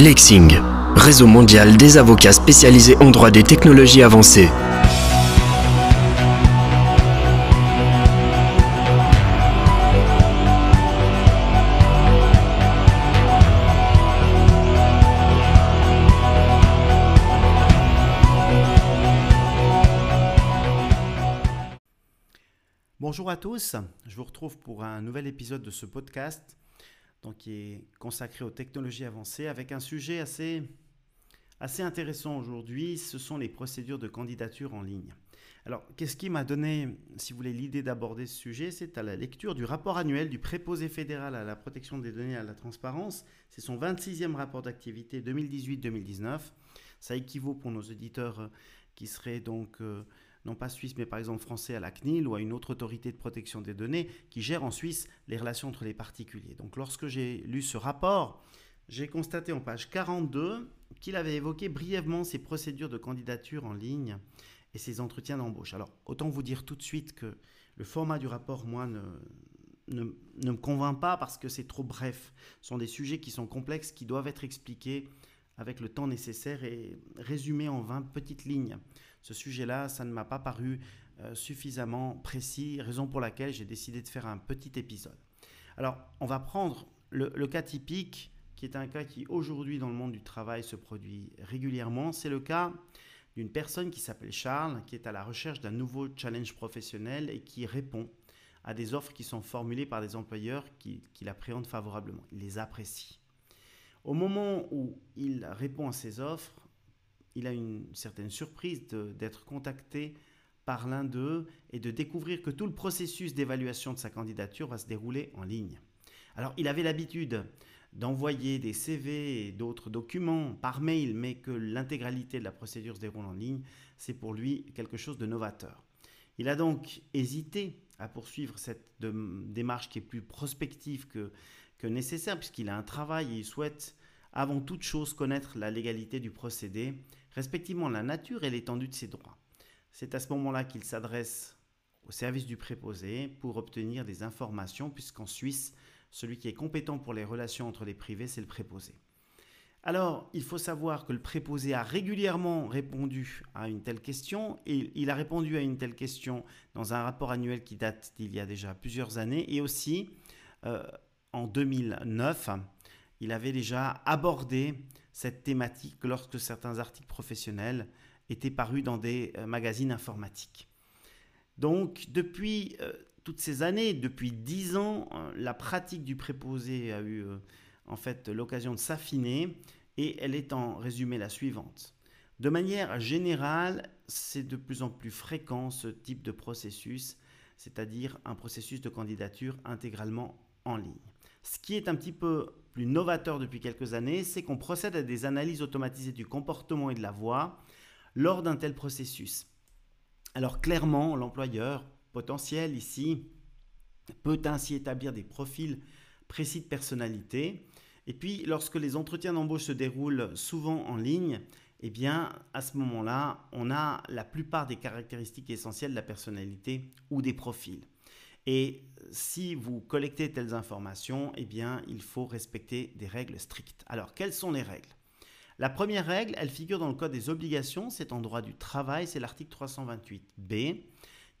Lexing, réseau mondial des avocats spécialisés en droit des technologies avancées. Bonjour à tous, je vous retrouve pour un nouvel épisode de ce podcast donc, qui est consacré aux technologies avancées avec un sujet assez, assez intéressant aujourd'hui, ce sont les procédures de candidature en ligne. Alors, qu'est-ce qui m'a donné, si vous voulez, l'idée d'aborder ce sujet? C'est à la lecture du rapport annuel du préposé fédéral à la protection des données et à la transparence. C'est son 26e rapport d'activité 2018-2019. Ça équivaut pour nos auditeurs euh, qui seraient donc... Euh, non pas suisse, mais par exemple français à la CNIL ou à une autre autorité de protection des données qui gère en Suisse les relations entre les particuliers. Donc lorsque j'ai lu ce rapport, j'ai constaté en page 42 qu'il avait évoqué brièvement ces procédures de candidature en ligne et ces entretiens d'embauche. Alors autant vous dire tout de suite que le format du rapport, moi, ne, ne, me convainc pas parce que c'est trop bref. Ce sont des sujets qui sont complexes, qui doivent être expliqués avec le temps nécessaire et résumés en 20 petites lignes ce sujet-là, ça ne m'a pas paru euh, suffisamment précis, raison pour laquelle j'ai décidé de faire un petit épisode. Alors, on va prendre le, cas typique, qui est un cas qui aujourd'hui dans le monde du travail se produit régulièrement. C'est le cas d'une personne qui s'appelle Charles, qui est à la recherche d'un nouveau challenge professionnel et qui répond à des offres qui sont formulées par des employeurs qui, qui l'appréhendent favorablement. Il les apprécie. Au moment où il répond à ces offres, il a une certaine surprise d'être contacté par l'un d'eux et de découvrir que tout le processus d'évaluation de sa candidature va se dérouler en ligne. Alors il avait l'habitude d'envoyer des CV et d'autres documents par mail, mais que l'intégralité de la procédure se déroule en ligne, c'est pour lui quelque chose de novateur. Il a donc hésité à poursuivre cette démarche qui est plus prospective que, nécessaire, puisqu'il a un travail et il souhaite avant toute chose connaître la légalité du procédé respectivement la nature et l'étendue de ses droits. C'est à ce moment-là qu'il s'adresse au service du préposé pour obtenir des informations, puisqu'en Suisse, celui qui est compétent pour les relations entre les privés, c'est le préposé. Alors, il faut savoir que le préposé a régulièrement répondu à une telle question, et il a répondu à une telle question dans un rapport annuel qui date d'il y a déjà plusieurs années, et aussi euh, en 2009, il avait déjà abordé cette thématique lorsque certains articles professionnels étaient parus dans des euh, magazines informatiques. Donc depuis euh, toutes ces années, depuis dix ans, euh, la pratique du préposé a eu en fait l'occasion de s'affiner et elle est en résumé la suivante. De manière générale, c'est de plus en plus fréquent ce type de processus, c'est-à-dire un processus de candidature intégralement en ligne. Ce qui est un petit peu plus novateur depuis quelques années, c'est qu'on procède à des analyses automatisées du comportement et de la voix lors d'un tel processus. Alors clairement, l'employeur potentiel ici peut ainsi établir des profils précis de personnalité. Et puis, lorsque les entretiens d'embauche se déroulent souvent en ligne, eh bien, à ce moment-là, on a la plupart des caractéristiques essentielles de la personnalité ou des profils. Et si vous collectez telles informations, eh il faut respecter des règles strictes. Alors, quelles sont les règles? La première règle, elle figure dans le Code des obligations, c'est en droit du travail, c'est l'article 328b,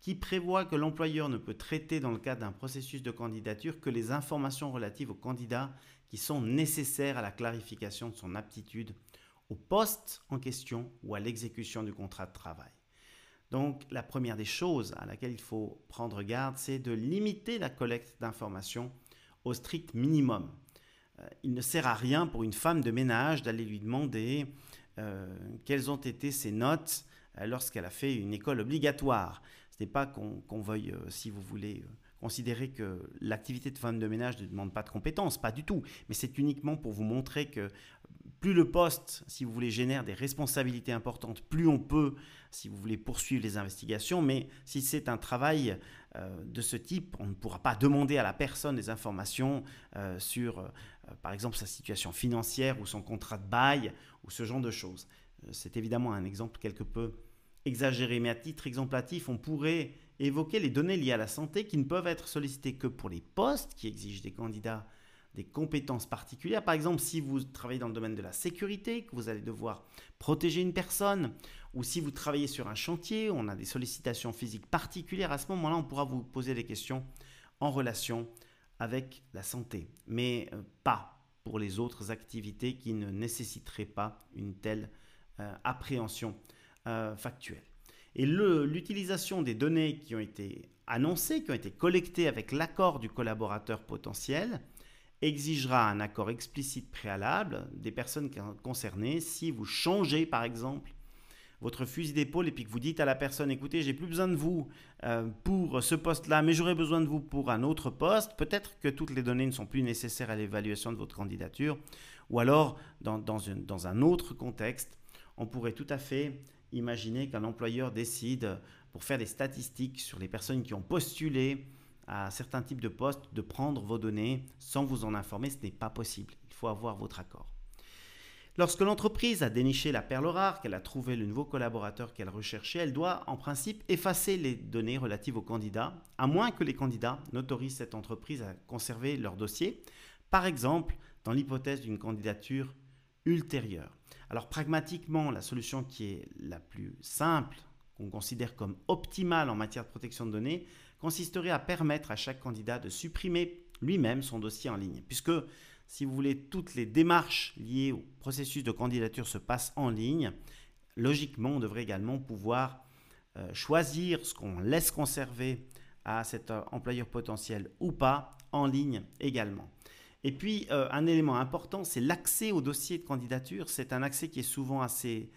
qui prévoit que l'employeur ne peut traiter dans le cadre d'un processus de candidature que les informations relatives au candidat qui sont nécessaires à la clarification de son aptitude au poste en question ou à l'exécution du contrat de travail. Donc, la première des choses à laquelle il faut prendre garde, c'est de limiter la collecte d'informations au strict minimum. Euh, il ne sert à rien pour une femme de ménage d'aller lui demander euh, quelles ont été ses notes euh, lorsqu'elle a fait une école obligatoire. Ce n'est pas qu'on veuille, si vous voulez, considérer que l'activité de femme de ménage ne demande pas de compétences, pas du tout, mais c'est uniquement pour vous montrer que plus le poste, si vous voulez, génère des responsabilités importantes, plus on peut, si vous voulez, poursuivre les investigations. Mais si c'est un travail euh, de ce type, on ne pourra pas demander à la personne des informations euh, sur, euh, par exemple, sa situation financière ou son contrat de bail ou ce genre de choses. C'est évidemment un exemple quelque peu exagéré, mais à titre exemplatif, on pourrait évoquer les données liées à la santé qui ne peuvent être sollicitées que pour les postes qui exigent des candidats des compétences particulières. Par exemple, si vous travaillez dans le domaine de la sécurité, que vous allez devoir protéger une personne, ou si vous travaillez sur un chantier, on a des sollicitations physiques particulières, à ce moment-là, on pourra vous poser des questions en relation avec la santé, mais euh, pas pour les autres activités qui ne nécessiteraient pas une telle euh, appréhension euh, factuelle. Et l'utilisation des données qui ont été annoncées, qui ont été collectées avec l'accord du collaborateur potentiel, exigera un accord explicite préalable des personnes concernées. Si vous changez par exemple votre fusil d'épaule et puis que vous dites à la personne écoutez j'ai plus besoin de vous euh, pour ce poste là mais j'aurai besoin de vous pour un autre poste peut-être que toutes les données ne sont plus nécessaires à l'évaluation de votre candidature. Ou alors dans, dans un autre contexte on pourrait tout à fait imaginer qu'un employeur décide pour faire des statistiques sur les personnes qui ont postulé à certains types de postes de prendre vos données sans vous en informer, ce n'est pas possible. Il faut avoir votre accord. Lorsque l'entreprise a déniché la perle rare, qu'elle a trouvé le nouveau collaborateur qu'elle recherchait, elle doit en principe effacer les données relatives aux candidats, à moins que les candidats n'autorisent cette entreprise à conserver leur dossier, par exemple dans l'hypothèse d'une candidature ultérieure. Alors pragmatiquement, la solution qui est la plus simple, qu'on considère comme optimale en matière de protection de données, consisterait à permettre à chaque candidat de supprimer lui-même son dossier en ligne. Puisque, si vous voulez, toutes les démarches liées au processus de candidature se passent en ligne, logiquement, on devrait également pouvoir euh, choisir ce qu'on laisse conserver à cet euh, employeur potentiel ou pas en ligne également. Et puis, euh, un élément important, c'est l'accès au dossier de candidature. C'est un accès qui est souvent assez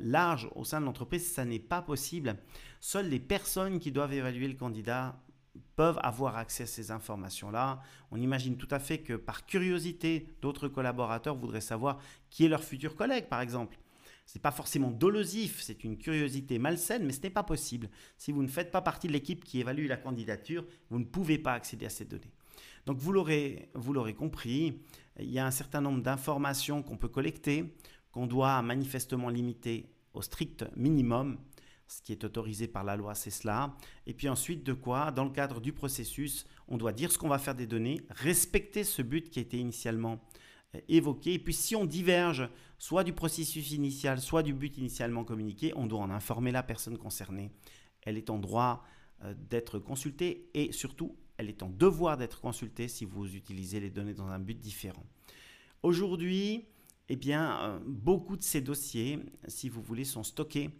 large au sein de l'entreprise, ça n'est pas possible. Seules les personnes qui doivent évaluer le candidat peuvent avoir accès à ces informations-là. On imagine tout à fait que par curiosité, d'autres collaborateurs voudraient savoir qui est leur futur collègue, par exemple. Ce n'est pas forcément dolosif, c'est une curiosité malsaine, mais ce n'est pas possible. Si vous ne faites pas partie de l'équipe qui évalue la candidature, vous ne pouvez pas accéder à ces données. Donc vous l'aurez compris, il y a un certain nombre d'informations qu'on peut collecter qu'on doit manifestement limiter au strict minimum, ce qui est autorisé par la loi, c'est cela. Et puis ensuite, de quoi, dans le cadre du processus, on doit dire ce qu'on va faire des données, respecter ce but qui a été initialement euh, évoqué. Et puis si on diverge soit du processus initial, soit du but initialement communiqué, on doit en informer la personne concernée. Elle est en droit euh, d'être consultée et surtout, elle est en devoir d'être consultée si vous utilisez les données dans un but différent. Aujourd'hui, eh bien, euh, beaucoup de ces dossiers, si vous voulez, sont stockés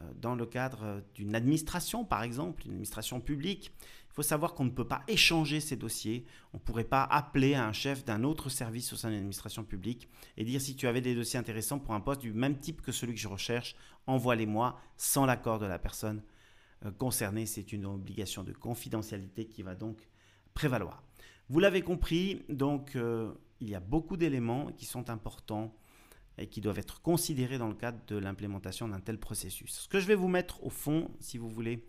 euh, dans le cadre d'une administration, par exemple, une administration publique. Il faut savoir qu'on ne peut pas échanger ces dossiers. On ne pourrait pas appeler un chef d'un autre service au sein de l'administration publique et dire si tu avais des dossiers intéressants pour un poste du même type que celui que je recherche, envoie-les-moi sans l'accord de la personne euh, concernée. C'est une obligation de confidentialité qui va donc prévaloir. Vous l'avez compris, donc il y a beaucoup d'éléments qui sont importants et qui doivent être considérés dans le cadre de l'implémentation d'un tel processus. Ce que je vais vous mettre au fond, si vous voulez,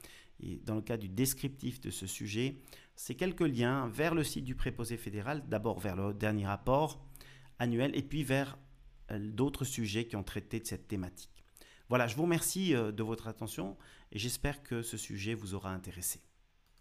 dans le cadre du descriptif de ce sujet, c'est quelques liens vers le site du préposé fédéral, d'abord vers le dernier rapport annuel et puis vers euh, d'autres sujets qui ont traité de cette thématique. Voilà, je vous remercie euh, de votre attention et j'espère que ce sujet vous aura intéressé.